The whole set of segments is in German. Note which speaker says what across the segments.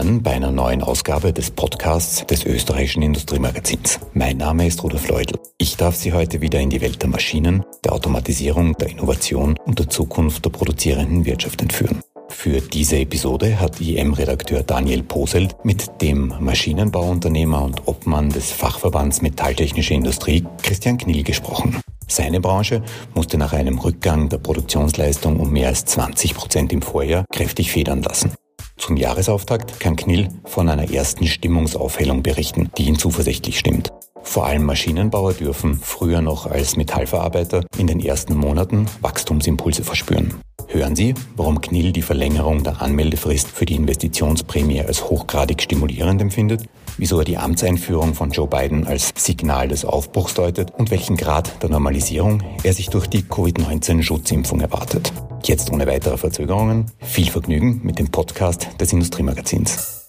Speaker 1: willkommen bei einer neuen Ausgabe des Podcasts des österreichischen Industriemagazins. Mein Name ist Rudolf Leudl. Ich darf Sie heute wieder in die Welt der Maschinen, der Automatisierung, der Innovation und der Zukunft der produzierenden Wirtschaft entführen. Für diese Episode hat IM-Redakteur Daniel Poselt mit dem Maschinenbauunternehmer und Obmann des Fachverbands Metalltechnische Industrie Christian Knill gesprochen. Seine Branche musste nach einem Rückgang der Produktionsleistung um mehr als 20 Prozent im Vorjahr kräftig federn lassen. Zum Jahresauftakt kann Knill von einer ersten Stimmungsaufhellung berichten, die ihn zuversichtlich stimmt. Vor allem Maschinenbauer dürfen, früher noch als Metallverarbeiter, in den ersten Monaten Wachstumsimpulse verspüren. Hören Sie, warum Knill die Verlängerung der Anmeldefrist für die Investitionsprämie als hochgradig stimulierend empfindet, wieso er die Amtseinführung von Joe Biden als Signal des Aufbruchs deutet und welchen Grad der Normalisierung er sich durch die Covid-19-Schutzimpfung erwartet. Jetzt ohne weitere Verzögerungen viel Vergnügen mit dem Podcast des Industriemagazins.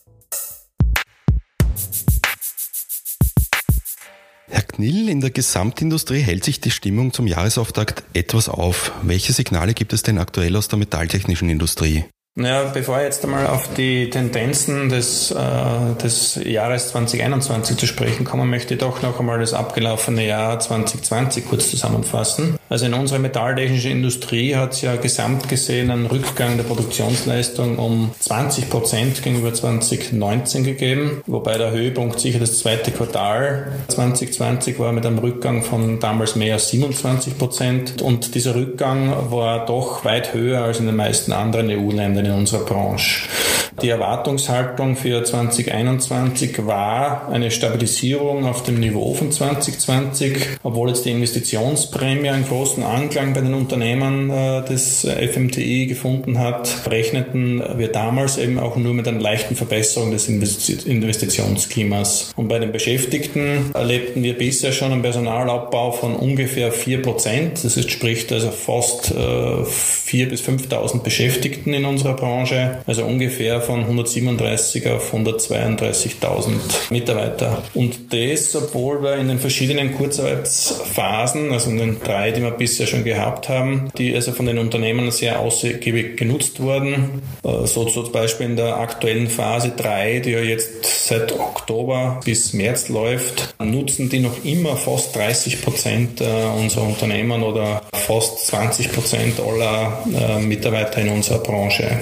Speaker 2: Herr Knill, in der Gesamtindustrie hält sich die Stimmung zum Jahresauftakt etwas auf. Welche Signale gibt es denn aktuell aus der metalltechnischen Industrie?
Speaker 3: Naja, bevor ich jetzt einmal auf die Tendenzen des, äh, des Jahres 2021 zu sprechen komme, möchte ich doch noch einmal das abgelaufene Jahr 2020 kurz zusammenfassen. Also in unserer metalltechnischen Industrie hat es ja gesamt gesehen einen Rückgang der Produktionsleistung um 20 Prozent gegenüber 2019 gegeben, wobei der Höhepunkt sicher das zweite Quartal 2020 war mit einem Rückgang von damals mehr als 27 Prozent und dieser Rückgang war doch weit höher als in den meisten anderen EU-Ländern in unserer Branche. Die Erwartungshaltung für 2021 war eine Stabilisierung auf dem Niveau von 2020, obwohl jetzt die Investitionsprämie einen großen Anklang bei den Unternehmen äh, des FMTI gefunden hat, rechneten wir damals eben auch nur mit einer leichten Verbesserung des Investitionsklimas. Und bei den Beschäftigten erlebten wir bisher schon einen Personalabbau von ungefähr 4 Prozent. Das ist, spricht also fast äh, 4.000 bis 5.000 Beschäftigten in unserer Branche, also ungefähr von 137 auf 132.000 Mitarbeiter. Und das, obwohl wir in den verschiedenen Kurzarbeitsphasen, also in den drei, die wir bisher schon gehabt haben, die also von den Unternehmen sehr ausgiebig genutzt wurden, äh, so zum Beispiel in der aktuellen Phase 3, die ja jetzt seit Oktober bis März läuft, nutzen die noch immer fast 30 Prozent äh, unserer Unternehmen oder fast 20 Prozent aller äh, Mitarbeiter in unserer Branche.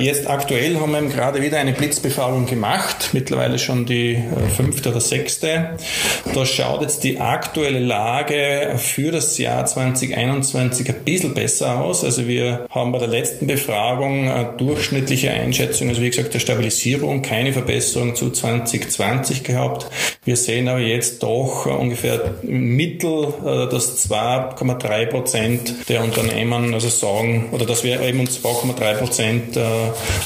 Speaker 3: Jetzt aktuell haben wir gerade wieder eine Blitzbefragung gemacht, mittlerweile schon die fünfte oder sechste. Da schaut jetzt die aktuelle Lage für das Jahr 2021 ein bisschen besser aus. Also wir haben bei der letzten Befragung eine durchschnittliche Einschätzung, also wie gesagt, der Stabilisierung, keine Verbesserung zu 2020 gehabt. Wir sehen aber jetzt doch ungefähr im Mittel, äh, dass 2,3 Prozent der Unternehmen also sagen, oder dass wir eben um 2,3 Prozent äh,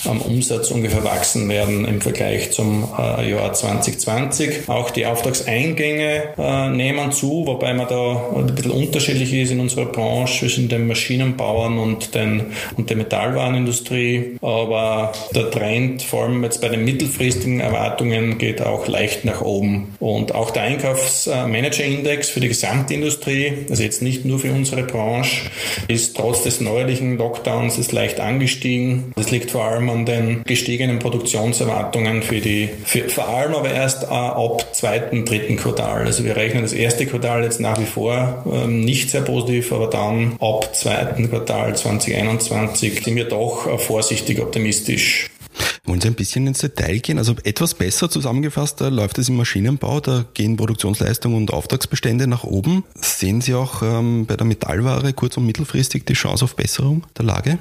Speaker 3: am Umsatz ungefähr wachsen werden im Vergleich zum äh, Jahr 2020. Auch die Auftragseingänge nehmen zu, wobei man da ein bisschen unterschiedlich ist in unserer Branche zwischen den Maschinenbauern und, den, und der Metallwarenindustrie. Aber der Trend, vor allem jetzt bei den mittelfristigen Erwartungen, geht auch leicht nach oben. Und auch der Einkaufsmanagerindex für die Gesamtindustrie, also jetzt nicht nur für unsere Branche, ist trotz des neuerlichen Lockdowns ist leicht angestiegen. Das liegt vor allem an den gestiegenen Produktionserwartungen für die, für, vor allem aber erst äh, ab zweiten, dritten Quartal. Also wir rechnen das erste Quartal jetzt nach wie vor ähm, nicht sehr positiv, aber dann ab zweiten Quartal 2021 sind wir doch äh, vorsichtig optimistisch.
Speaker 2: Wollen Sie ein bisschen ins Detail gehen? Also etwas besser zusammengefasst, da läuft es im Maschinenbau, da gehen Produktionsleistung und Auftragsbestände nach oben. Sehen Sie auch ähm, bei der Metallware kurz- und mittelfristig die Chance auf Besserung der Lage?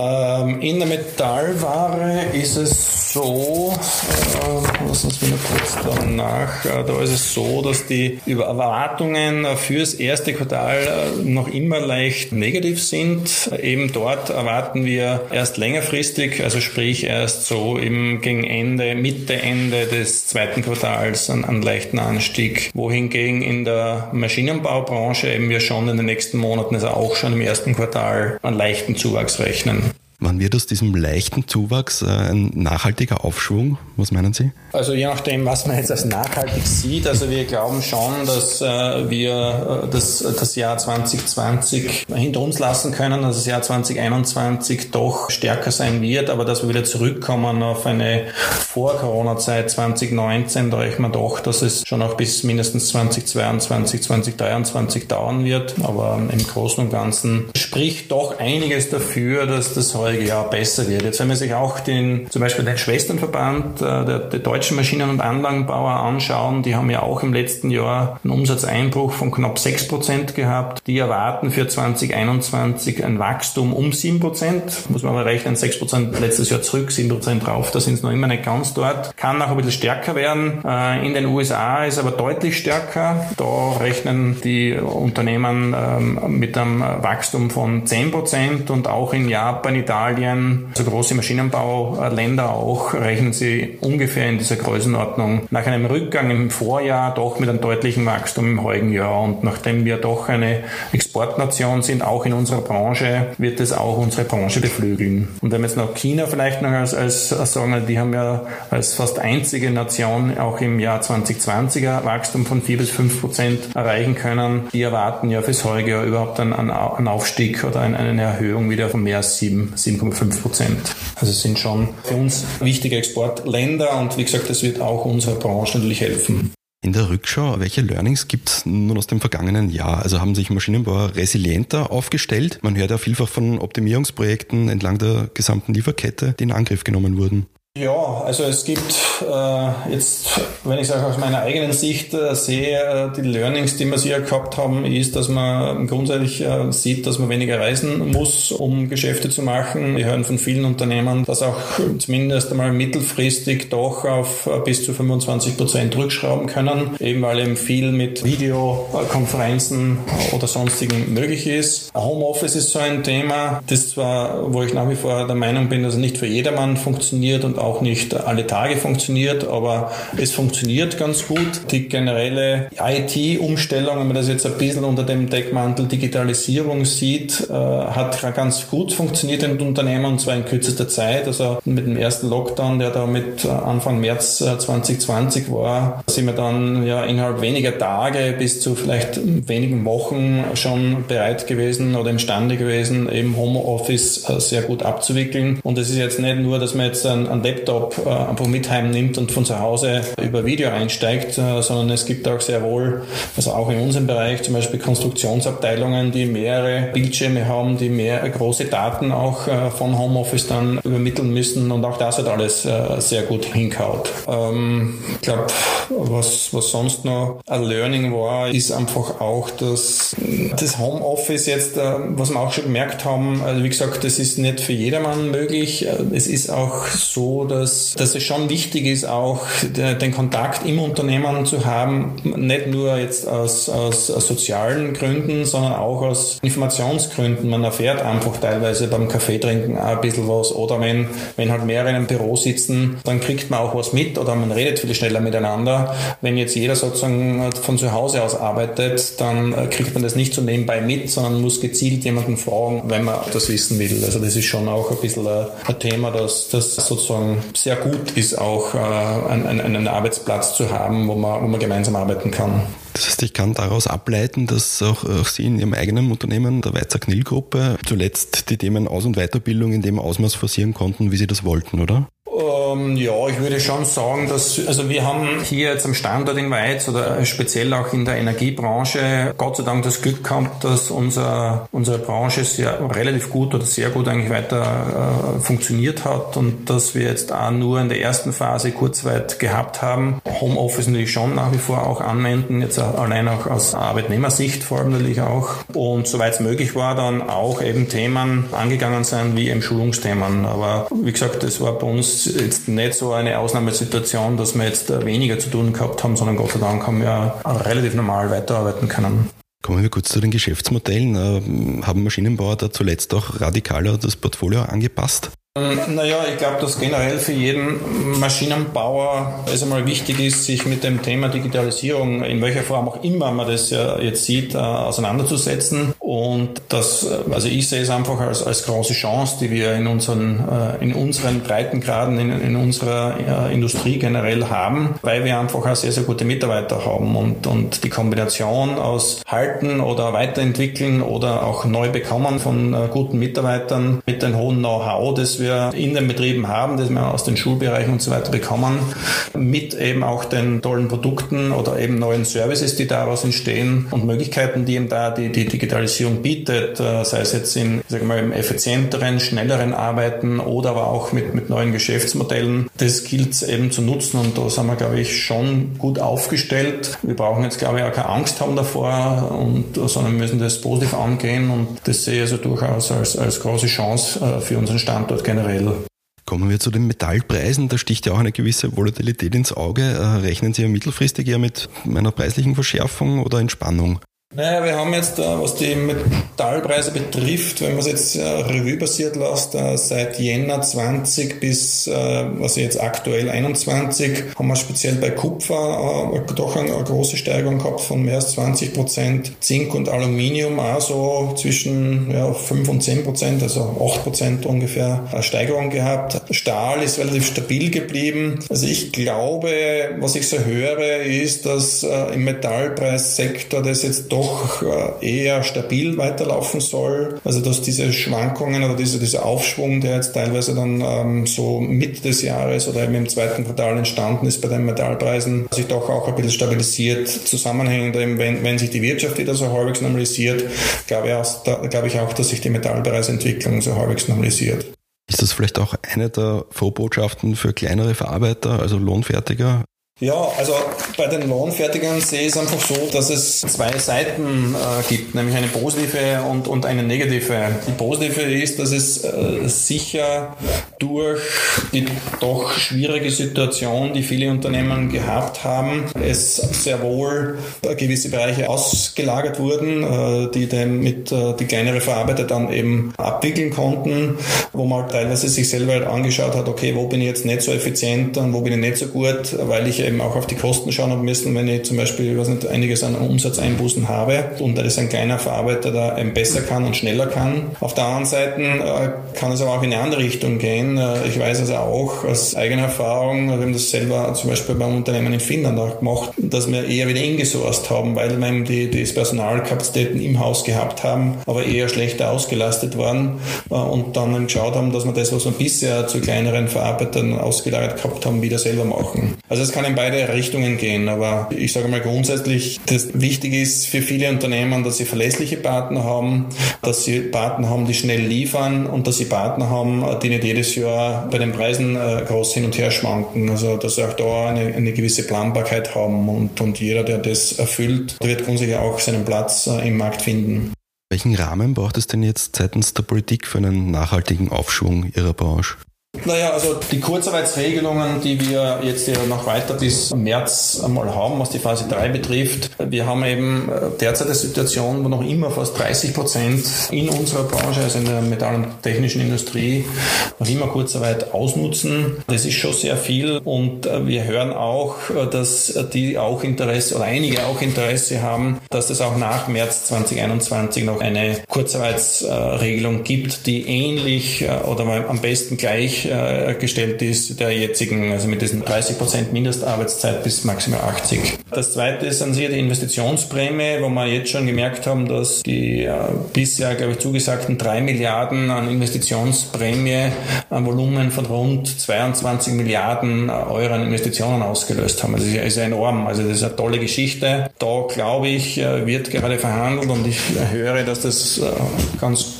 Speaker 3: Ähm, in der Metallware ist es so, äh, lassen Sie mich kurz danach, äh, da ist es so, dass die Erwartungen fürs erste Quartal äh, noch immer leicht negativ sind. Eben dort erwarten wir erst längerfristig, also sprich erst so im gegen Ende, Mitte, Ende des zweiten Quartals einen, einen leichten Anstieg, wohingegen in der Maschinenbaubranche eben wir schon in den nächsten Monaten, also auch schon im ersten Quartal, einen leichten Zuwachs rechnen.
Speaker 2: Wann wird aus diesem leichten Zuwachs äh, ein nachhaltiger Aufschwung? Was meinen Sie?
Speaker 3: Also je nachdem, was man jetzt als nachhaltig sieht. Also wir glauben schon, dass äh, wir äh, das, das Jahr 2020 hinter uns lassen können, dass das Jahr 2021 doch stärker sein wird, aber dass wir wieder zurückkommen auf eine Vor-Corona-Zeit 2019, da rechnen wir doch, dass es schon auch bis mindestens 2022, 2023 dauern wird. Aber im Großen und Ganzen spricht doch einiges dafür, dass das heute heurige Jahr besser wird. Jetzt wenn man sich auch den, zum Beispiel den Schwesternverband äh, der, der deutschen Maschinen- und Anlagenbauer anschauen, die haben ja auch im letzten Jahr einen Umsatzeinbruch von knapp 6 Prozent gehabt. Die erwarten für 2021 ein Wachstum um 7 Prozent. Muss man aber rechnen, 6 Prozent letztes Jahr zurück, 7 Prozent drauf. Da sind es noch immer nicht ganz dort. Kann auch ein bisschen stärker werden. Äh, in den USA ist aber deutlich stärker. Da rechnen die Unternehmen ähm, mit einem Wachstum von 10 Prozent und auch in Japan, Italien, Italien, also große Maschinenbauländer auch, rechnen sie ungefähr in dieser Größenordnung nach einem Rückgang im Vorjahr doch mit einem deutlichen Wachstum im heutigen Jahr. Und nachdem wir doch eine Exportnation sind, auch in unserer Branche, wird es auch unsere Branche beflügeln. Und wenn wir jetzt noch China vielleicht noch als, als, sagen, die haben ja als fast einzige Nation auch im Jahr 2020er Wachstum von 4 bis 5 Prozent erreichen können. Die erwarten ja fürs heutige Jahr überhaupt einen, einen Aufstieg oder eine Erhöhung wieder von mehr als 7, 7,5 Prozent. Also es sind schon für uns wichtige Exportländer und wie gesagt, das wird auch unserer Branche natürlich helfen.
Speaker 2: In der Rückschau, welche Learnings gibt es nun aus dem vergangenen Jahr? Also haben sich Maschinenbauer resilienter aufgestellt? Man hört ja vielfach von Optimierungsprojekten entlang der gesamten Lieferkette, die in Angriff genommen wurden.
Speaker 3: Ja, also es gibt äh, jetzt, wenn ich es auch aus meiner eigenen Sicht äh, sehe, äh, die Learnings, die wir hier gehabt haben, ist, dass man grundsätzlich äh, sieht, dass man weniger reisen muss, um Geschäfte zu machen. Wir hören von vielen Unternehmen, dass auch zumindest einmal mittelfristig doch auf äh, bis zu 25 Prozent rückschrauben können, eben weil eben viel mit Videokonferenzen oder sonstigen möglich ist. Homeoffice ist so ein Thema, das zwar, wo ich nach wie vor der Meinung bin, dass es nicht für jedermann funktioniert und auch auch nicht alle Tage funktioniert, aber es funktioniert ganz gut. Die generelle IT-Umstellung, wenn man das jetzt ein bisschen unter dem Deckmantel Digitalisierung sieht, äh, hat ganz gut funktioniert in den Unternehmen und zwar in kürzester Zeit. Also mit dem ersten Lockdown, der da mit Anfang März 2020 äh, war, sind wir dann ja innerhalb weniger Tage bis zu vielleicht wenigen Wochen schon bereit gewesen oder imstande gewesen, eben Homeoffice äh, sehr gut abzuwickeln. Und es ist jetzt nicht nur, dass man jetzt ein, ein Laptop äh, einfach mit heimnimmt und von zu Hause über Video einsteigt, äh, sondern es gibt auch sehr wohl, also auch in unserem Bereich zum Beispiel Konstruktionsabteilungen, die mehrere Bildschirme haben, die mehr große Daten auch äh, von Homeoffice dann übermitteln müssen und auch das hat alles äh, sehr gut hinkaut. Ähm, ich glaube, was, was sonst noch ein Learning war, ist einfach auch, dass das Homeoffice jetzt, äh, was wir auch schon gemerkt haben, also wie gesagt, das ist nicht für jedermann möglich. Äh, es ist auch so, dass, dass es schon wichtig ist, auch den Kontakt im Unternehmen zu haben, nicht nur jetzt aus, aus, aus sozialen Gründen, sondern auch aus Informationsgründen. Man erfährt einfach teilweise beim Kaffee trinken ein bisschen was oder wenn, wenn halt mehrere einem Büro sitzen, dann kriegt man auch was mit oder man redet viel schneller miteinander. Wenn jetzt jeder sozusagen von zu Hause aus arbeitet, dann kriegt man das nicht so nebenbei mit, sondern muss gezielt jemanden fragen, wenn man das wissen will. Also das ist schon auch ein bisschen ein Thema, dass das sozusagen sehr gut ist, auch äh, einen, einen Arbeitsplatz zu haben, wo man, wo man gemeinsam arbeiten kann.
Speaker 2: Das heißt, ich kann daraus ableiten, dass auch, auch Sie in Ihrem eigenen Unternehmen, der Weizer Knill Gruppe, zuletzt die Themen Aus- und Weiterbildung in dem Ausmaß forcieren konnten, wie Sie das wollten, oder?
Speaker 3: Ähm, ja, ich würde schon sagen, dass, also wir haben hier jetzt am Standort in Weiz oder speziell auch in der Energiebranche Gott sei Dank das Glück gehabt, dass unser, unsere Branche sehr, relativ gut oder sehr gut eigentlich weiter äh, funktioniert hat und dass wir jetzt auch nur in der ersten Phase kurzweit gehabt haben. Homeoffice natürlich schon nach wie vor auch anwenden, jetzt allein auch aus Arbeitnehmersicht vor allem natürlich auch. Und soweit es möglich war, dann auch eben Themen angegangen sein wie eben Schulungsthemen. Aber wie gesagt, das war bei uns jetzt nicht so eine Ausnahmesituation, dass wir jetzt weniger zu tun gehabt haben, sondern Gott sei Dank haben wir relativ normal weiterarbeiten können.
Speaker 2: Kommen wir kurz zu den Geschäftsmodellen. Äh, haben Maschinenbauer da zuletzt auch radikaler das Portfolio angepasst?
Speaker 3: Naja, ich glaube, dass generell für jeden Maschinenbauer es einmal wichtig ist, sich mit dem Thema Digitalisierung, in welcher Form auch immer man das ja jetzt sieht, äh, auseinanderzusetzen. Und das, äh, also ich sehe es einfach als, als große Chance, die wir in unseren, äh, in unseren Breitengraden, in, in unserer Industrie generell haben, weil wir einfach auch sehr, sehr gute Mitarbeiter haben und, und die Kombination aus halten oder weiterentwickeln oder auch neu bekommen von guten Mitarbeitern mit dem hohen Know-how, das wir wir in den Betrieben haben, das wir aus den Schulbereichen und so weiter bekommen, mit eben auch den tollen Produkten oder eben neuen Services, die daraus entstehen und Möglichkeiten, die eben da die, die Digitalisierung bietet, äh, sei es jetzt in, sagen mal, effizienteren, schnelleren Arbeiten oder aber auch mit, mit neuen Geschäftsmodellen. Das gilt es eben zu nutzen und da sind wir, glaube ich, schon gut aufgestellt. Wir brauchen jetzt, glaube ich, auch keine Angst haben davor und, sondern müssen das positiv angehen und das sehe ich also durchaus als, als große Chance äh, für unseren Standort generell.
Speaker 2: Kommen wir zu den Metallpreisen. Da sticht ja auch eine gewisse Volatilität ins Auge. Äh, rechnen Sie ja mittelfristig eher mit einer preislichen Verschärfung oder Entspannung?
Speaker 3: Naja, wir haben jetzt, äh, was die Metallpreise betrifft, wenn man es jetzt äh, Revue basiert lässt, äh, seit Jänner 20 bis, also jetzt aktuell 21, haben wir speziell bei Kupfer doch eine, große Steigerung gehabt von mehr als 20 Prozent. Zink und Aluminium auch zwischen ja, 5 und 10 Prozent, also 8 Prozent ungefähr Steigerung gehabt. Stahl ist relativ stabil geblieben. Also ich glaube, was ich so höre, ist, dass im Metallpreissektor das jetzt doch doch äh, eher stabil weiterlaufen soll. Also dass diese Schwankungen oder diese, dieser Aufschwung, der jetzt teilweise dann ähm, so Mitte des Jahres oder eben im zweiten Quartal entstanden ist bei den Metallpreisen, sich doch auch ein bisschen stabilisiert, zusammenhängend eben, wenn, wenn sich die Wirtschaft wieder so halbwegs normalisiert, glaube ich, auch, glaube ich auch, dass sich die Metallpreisentwicklung so halbwegs normalisiert.
Speaker 2: Ist das vielleicht auch eine der Vorbotschaften für kleinere Verarbeiter, also Lohnfertiger?
Speaker 3: Ja, also bei den Lohnfertigern sehe ich es einfach so, dass es zwei Seiten äh, gibt, nämlich eine positive und, und eine negative. Die positive ist, dass es äh, sicher durch die doch schwierige Situation, die viele Unternehmen gehabt haben, es sehr wohl gewisse Bereiche ausgelagert wurden, äh, die dann mit äh, die kleinere Verarbeiter dann eben abwickeln konnten, wo man teilweise sich selber halt angeschaut hat, okay, wo bin ich jetzt nicht so effizient und wo bin ich nicht so gut, weil ich eben auch auf die Kosten schauen habe müssen, wenn ich zum Beispiel, weiß nicht, einiges an Umsatzeinbußen habe und da ist ein kleiner Verarbeiter da eben besser kann und schneller kann. Auf der anderen Seite äh, kann es aber auch in eine andere Richtung gehen. Äh, ich weiß also auch aus eigener Erfahrung, wir haben das selber zum Beispiel beim Unternehmen in Finnland auch gemacht, dass wir eher wieder ingesourced haben, weil wir eben die, die Personalkapazitäten im Haus gehabt haben, aber eher schlechter ausgelastet waren äh, und dann geschaut haben, dass wir das, was wir bisher zu kleineren Verarbeitern ausgelagert gehabt haben, wieder selber machen. Also es kann in beide Richtungen gehen, aber ich sage mal grundsätzlich, das wichtig ist für viele Unternehmen, dass sie verlässliche Partner haben, dass sie Partner haben, die schnell liefern und dass sie Partner haben, die nicht jedes Jahr bei den Preisen äh, groß hin und her schwanken. Also dass sie auch da eine, eine gewisse Planbarkeit haben und, und jeder, der das erfüllt, wird grundsätzlich auch seinen Platz äh, im Markt finden.
Speaker 2: Welchen Rahmen braucht es denn jetzt seitens der Politik für einen nachhaltigen Aufschwung Ihrer Branche?
Speaker 3: Naja, also die Kurzarbeitsregelungen, die wir jetzt ja noch weiter bis März einmal haben, was die Phase 3 betrifft. Wir haben eben äh, derzeit eine Situation, wo noch immer fast 30 Prozent in unserer Branche, also in der Metall- und technischen Industrie, noch immer Kurzarbeit ausnutzen. Das ist schon sehr viel und äh, wir hören auch, äh, dass die auch Interesse oder einige auch Interesse haben, dass es auch nach März 2021 noch eine Kurzarbeitsregelung gibt, die ähnlich oder am besten gleich gestellt ist der jetzigen, also mit diesen 30 Prozent Mindestarbeitszeit bis maximal 80. Das zweite ist an sich die Investitionsprämie, wo wir jetzt schon gemerkt haben, dass die äh, bisher, glaube ich, zugesagten 3 Milliarden an Investitionsprämie ein Volumen von rund 22 Milliarden Euro an Investitionen ausgelöst haben. Also das ist enorm. Also das ist eine tolle Geschichte. Da, glaube ich, äh, wird gerade verhandelt und ich höre, dass das äh, ganz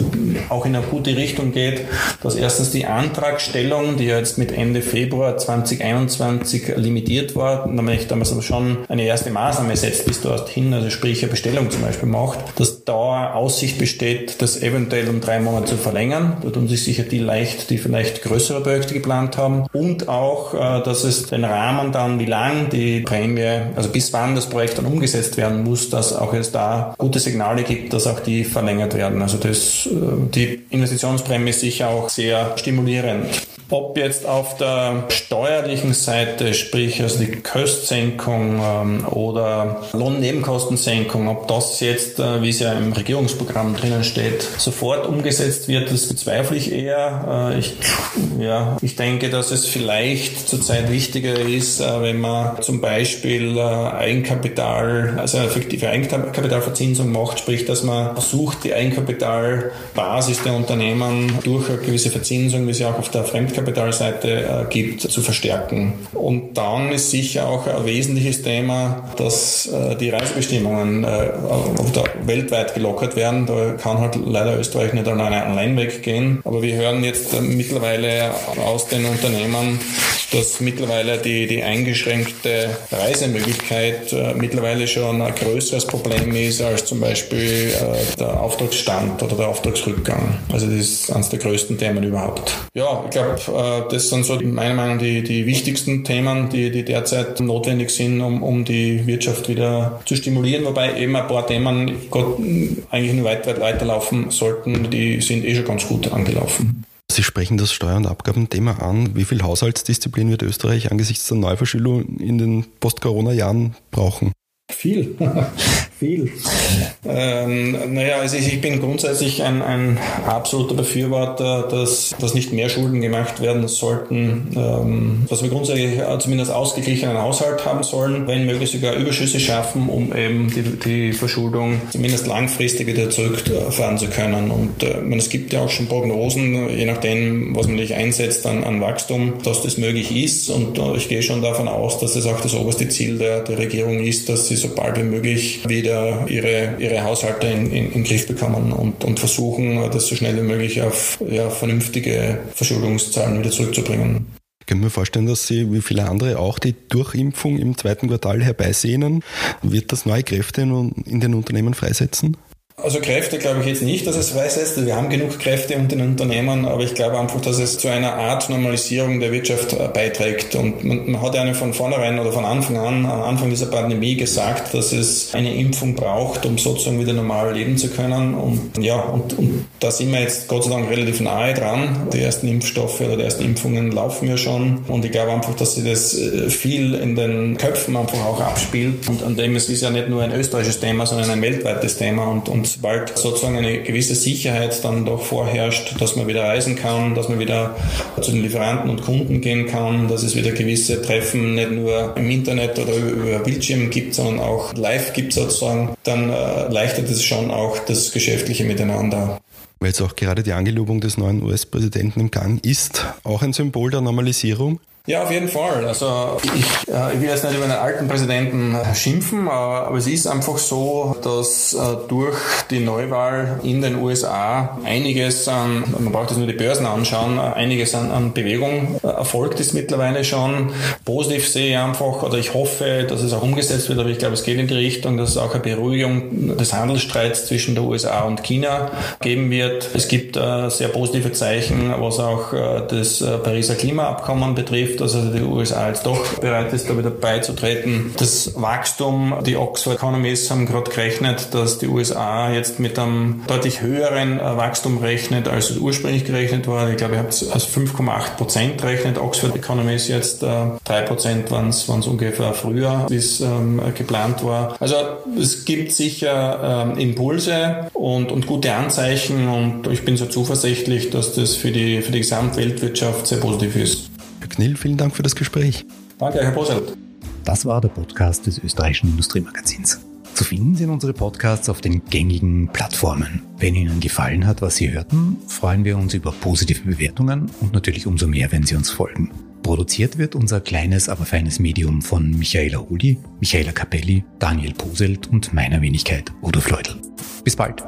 Speaker 3: auch in eine gute Richtung geht, dass erstens die Antragsteller Bestellung, die jetzt mit Ende Februar 2021 limitiert war, da möchte ich damals aber schon eine erste Maßnahme setzt bis dorthin, also sprich eine Bestellung zum Beispiel macht, dass da Aussicht besteht, das eventuell um drei Monate zu verlängern. Da tun sich sicher die leicht, die vielleicht größere Projekte geplant haben. Und auch, äh, dass es den Rahmen dann, wie lang die Prämie, also bis wann das Projekt dann umgesetzt werden muss, dass auch es da gute Signale gibt, dass auch die verlängert werden. Also das, äh, die Investitionsprämie sicher auch sehr stimulierend. Ob jetzt auf der steuerlichen Seite, sprich also die Köstsenkung ähm, oder Lohnnebenkostensenkung, ob das jetzt, äh, wie es ja im Regierungsprogramm drinnen steht, sofort umgesetzt wird, das bezweifle ich eher. Äh, ich, ja, ich denke, dass es vielleicht zurzeit wichtiger ist, äh, wenn man zum Beispiel äh, Eigenkapital, also effektive Eigenkapitalverzinsung macht, sprich, dass man versucht, die Eigenkapitalbasis der Unternehmen durch eine gewisse Verzinsung, wie sie auch auf der Fremdkapital Kapitalseite äh, gibt, zu verstärken. Und dann ist sicher auch ein wesentliches Thema, dass äh, die Reisebestimmungen äh, weltweit gelockert werden. Da kann halt leider Österreich nicht allein weggehen. Aber wir hören jetzt mittlerweile aus den Unternehmen, dass mittlerweile die, die eingeschränkte Reisemöglichkeit äh, mittlerweile schon ein größeres Problem ist als zum Beispiel äh, der Auftragsstand oder der Auftragsrückgang. Also das ist eines der größten Themen überhaupt. Ja, ich glaube, äh, das sind so meiner Meinung die, die wichtigsten Themen, die, die derzeit notwendig sind, um, um die Wirtschaft wieder zu stimulieren, wobei eben ein paar Themen Gott, eigentlich nur weit, weit weiterlaufen sollten, die sind eh schon ganz gut angelaufen.
Speaker 2: Sie sprechen das Steuer- und Abgabenthema an. Wie viel Haushaltsdisziplin wird Österreich angesichts der Neuverschuldung in den Post-Corona-Jahren brauchen?
Speaker 3: Viel. Viel. Ähm, naja, also ich bin grundsätzlich ein, ein absoluter Befürworter, dass, dass nicht mehr Schulden gemacht werden sollten, ähm, dass wir grundsätzlich zumindest ausgeglichenen Haushalt haben sollen, wenn möglich sogar Überschüsse schaffen, um eben die, die Verschuldung zumindest langfristig wieder zurückfahren zu können. Und äh, meine, es gibt ja auch schon Prognosen, je nachdem, was man sich einsetzt an, an Wachstum, dass das möglich ist. Und äh, ich gehe schon davon aus, dass das auch das oberste Ziel der, der Regierung ist, dass sie so bald wie möglich wieder wieder ihre, ihre Haushalte in, in, in Griff bekommen und, und versuchen, das so schnell wie möglich auf ja, vernünftige Verschuldungszahlen wieder zurückzubringen.
Speaker 2: Ich kann mir vorstellen, dass Sie, wie viele andere auch, die Durchimpfung im zweiten Quartal herbeisehnen. Wird das neue Kräfte in den Unternehmen freisetzen?
Speaker 3: Also Kräfte glaube ich jetzt nicht, dass es freisetzt. Wir haben genug Kräfte unter den Unternehmen, aber ich glaube einfach, dass es zu einer Art Normalisierung der Wirtschaft äh, beiträgt. Und man, man hat ja von vornherein oder von Anfang an, am Anfang dieser Pandemie gesagt, dass es eine Impfung braucht, um sozusagen wieder normal leben zu können. Und ja, und, und da sind wir jetzt Gott sei Dank relativ nahe dran. Die ersten Impfstoffe oder die ersten Impfungen laufen ja schon. Und ich glaube einfach, dass sich das äh, viel in den Köpfen einfach auch abspielt. Und an dem es ist ja nicht nur ein österreichisches Thema, sondern ein weltweites Thema. Und, und sobald sozusagen eine gewisse Sicherheit dann doch vorherrscht, dass man wieder reisen kann, dass man wieder zu den Lieferanten und Kunden gehen kann, dass es wieder gewisse Treffen nicht nur im Internet oder über Bildschirm gibt, sondern auch live gibt sozusagen, dann äh, es schon auch das geschäftliche Miteinander
Speaker 2: weil jetzt auch gerade die Angelobung des neuen US-Präsidenten im Gang ist, auch ein Symbol der Normalisierung?
Speaker 3: Ja, auf jeden Fall. Also ich, äh, ich will jetzt nicht über den alten Präsidenten schimpfen, aber, aber es ist einfach so, dass äh, durch die Neuwahl in den USA einiges an, man braucht jetzt nur die Börsen anschauen, einiges an, an Bewegung äh, erfolgt ist mittlerweile schon. Positiv sehe ich einfach, oder ich hoffe, dass es auch umgesetzt wird, aber ich glaube, es geht in die Richtung, dass es auch eine Beruhigung des Handelsstreits zwischen der USA und China geben wird. Es gibt äh, sehr positive Zeichen, was auch äh, das äh, Pariser Klimaabkommen betrifft dass also die USA jetzt doch bereit ist, da wieder beizutreten. Das Wachstum, die Oxford Economists haben gerade gerechnet, dass die USA jetzt mit einem deutlich höheren äh, Wachstum rechnet, als es ursprünglich gerechnet war. Ich glaube, ich habe es als 5,8 Prozent rechnet. Oxford Economists jetzt äh, 3 Prozent waren es ungefähr früher, wie es ähm, geplant war. Also es gibt sicher ähm, Impulse und, und gute Anzeichen und ich bin so zuversichtlich, dass das für die, für die Gesamtweltwirtschaft sehr positiv ist.
Speaker 2: Herr Knill, vielen Dank für das Gespräch.
Speaker 3: Danke, Herr Poselt.
Speaker 1: Das war der Podcast des österreichischen Industriemagazins. Zu finden sind unsere Podcasts auf den gängigen Plattformen. Wenn Ihnen gefallen hat, was Sie hörten, freuen wir uns über positive Bewertungen und natürlich umso mehr, wenn Sie uns folgen. Produziert wird unser kleines, aber feines Medium von Michaela Huli, Michaela Capelli, Daniel Poselt und meiner Wenigkeit Udo Fleudel. Bis bald.